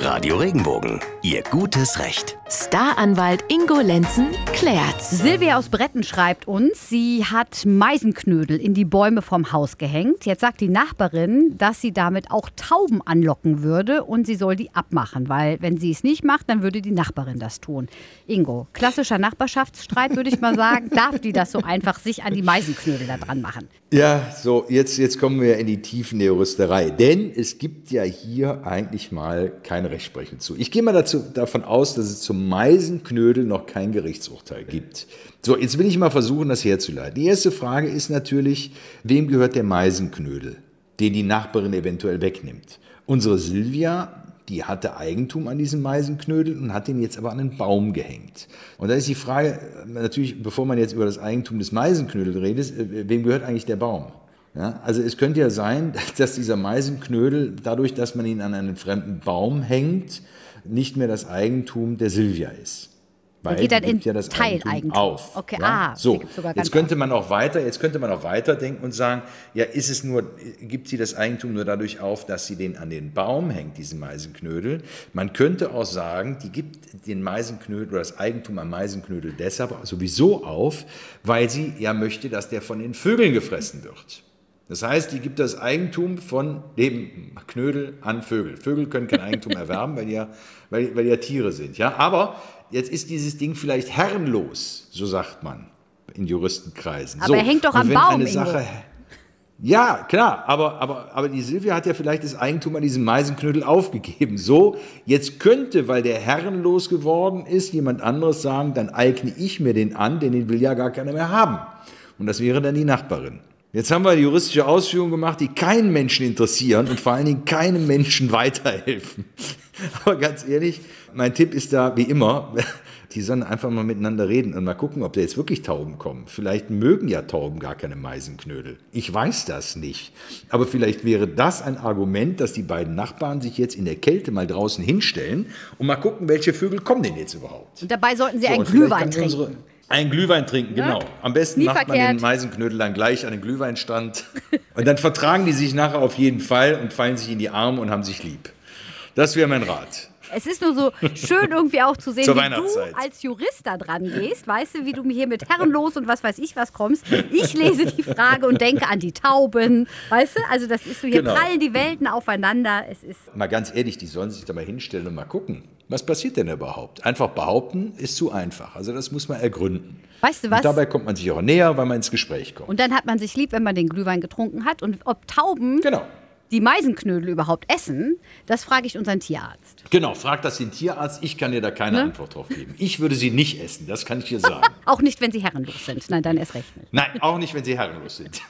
Radio Regenbogen, Ihr gutes Recht. Staranwalt Ingo Lenzen klärt's. Silvia aus Bretten schreibt uns, sie hat Meisenknödel in die Bäume vom Haus gehängt. Jetzt sagt die Nachbarin, dass sie damit auch Tauben anlocken würde und sie soll die abmachen, weil wenn sie es nicht macht, dann würde die Nachbarin das tun. Ingo, klassischer Nachbarschaftsstreit würde ich mal sagen. Darf die das so einfach sich an die Meisenknödel da dran machen? Ja, so, jetzt, jetzt kommen wir in die Tiefen der Juristerei. Denn es gibt ja hier eigentlich mal keine Rechtsprechung zu. Ich gehe mal dazu, davon aus, dass es zum Meisenknödel noch kein Gerichtsurteil gibt. So, jetzt will ich mal versuchen, das herzuleiten. Die erste Frage ist natürlich, wem gehört der Meisenknödel, den die Nachbarin eventuell wegnimmt? Unsere Silvia die hatte Eigentum an diesem Meisenknödel und hat den jetzt aber an einen Baum gehängt. Und da ist die Frage, natürlich, bevor man jetzt über das Eigentum des Meisenknödels redet, äh, wem gehört eigentlich der Baum? Ja, also es könnte ja sein, dass dieser Meisenknödel, dadurch, dass man ihn an einen fremden Baum hängt, nicht mehr das Eigentum der Silvia ist. Weil geht dann in ja das Teileigentum auf. Okay, ja? ah, so. Jetzt könnte man auch weiter, jetzt könnte man auch weiterdenken und sagen, ja, ist es nur, gibt sie das Eigentum nur dadurch auf, dass sie den an den Baum hängt, diesen Meisenknödel? Man könnte auch sagen, die gibt den Meisenknödel oder das Eigentum am Meisenknödel deshalb sowieso auf, weil sie ja möchte, dass der von den Vögeln gefressen wird. Das heißt, die gibt das Eigentum von dem Knödel an Vögel. Vögel können kein Eigentum erwerben, weil die, ja, weil, weil die ja Tiere sind. Ja? Aber jetzt ist dieses Ding vielleicht herrenlos, so sagt man in Juristenkreisen. Aber so, er hängt doch am Baum. Sache, ja, klar, aber, aber, aber die Silvia hat ja vielleicht das Eigentum an diesem Meisenknödel aufgegeben. So, jetzt könnte, weil der herrenlos geworden ist, jemand anderes sagen, dann eigne ich mir den an, denn den will ja gar keiner mehr haben. Und das wäre dann die Nachbarin. Jetzt haben wir die juristische Ausführung gemacht, die keinen Menschen interessieren und vor allen Dingen keinem Menschen weiterhelfen. Aber ganz ehrlich, mein Tipp ist da wie immer, die sollen einfach mal miteinander reden und mal gucken, ob da jetzt wirklich Tauben kommen. Vielleicht mögen ja Tauben gar keine Meisenknödel. Ich weiß das nicht. Aber vielleicht wäre das ein Argument, dass die beiden Nachbarn sich jetzt in der Kälte mal draußen hinstellen und mal gucken, welche Vögel kommen denn jetzt überhaupt. Und dabei sollten sie so, einen Glühwein trinken. Ein Glühwein trinken, genau. Am besten Nie macht verkehrt. man den Meisenknödel dann gleich an den Glühweinstand. und dann vertragen die sich nachher auf jeden Fall und fallen sich in die Arme und haben sich lieb. Das wäre mein Rat. Es ist nur so schön irgendwie auch zu sehen, wie du als Jurist da dran gehst. Weißt du, wie du mir hier mit Herrenlos und was weiß ich was kommst. Ich lese die Frage und denke an die Tauben. Weißt du, also das ist so, hier genau. prallen die Welten aufeinander. Es ist mal ganz ehrlich, die sollen sich da mal hinstellen und mal gucken. Was passiert denn überhaupt? Einfach behaupten ist zu einfach. Also das muss man ergründen. Weißt du was? Und dabei kommt man sich auch näher, weil man ins Gespräch kommt. Und dann hat man sich lieb, wenn man den Glühwein getrunken hat. Und ob Tauben genau. Die Meisenknödel überhaupt essen, das frage ich unseren Tierarzt. Genau, frag das den Tierarzt. Ich kann dir da keine ne? Antwort drauf geben. Ich würde sie nicht essen, das kann ich dir sagen. auch nicht, wenn sie herrenlos sind. Nein, dann erst recht nicht. Nein, auch nicht, wenn sie herrenlos sind.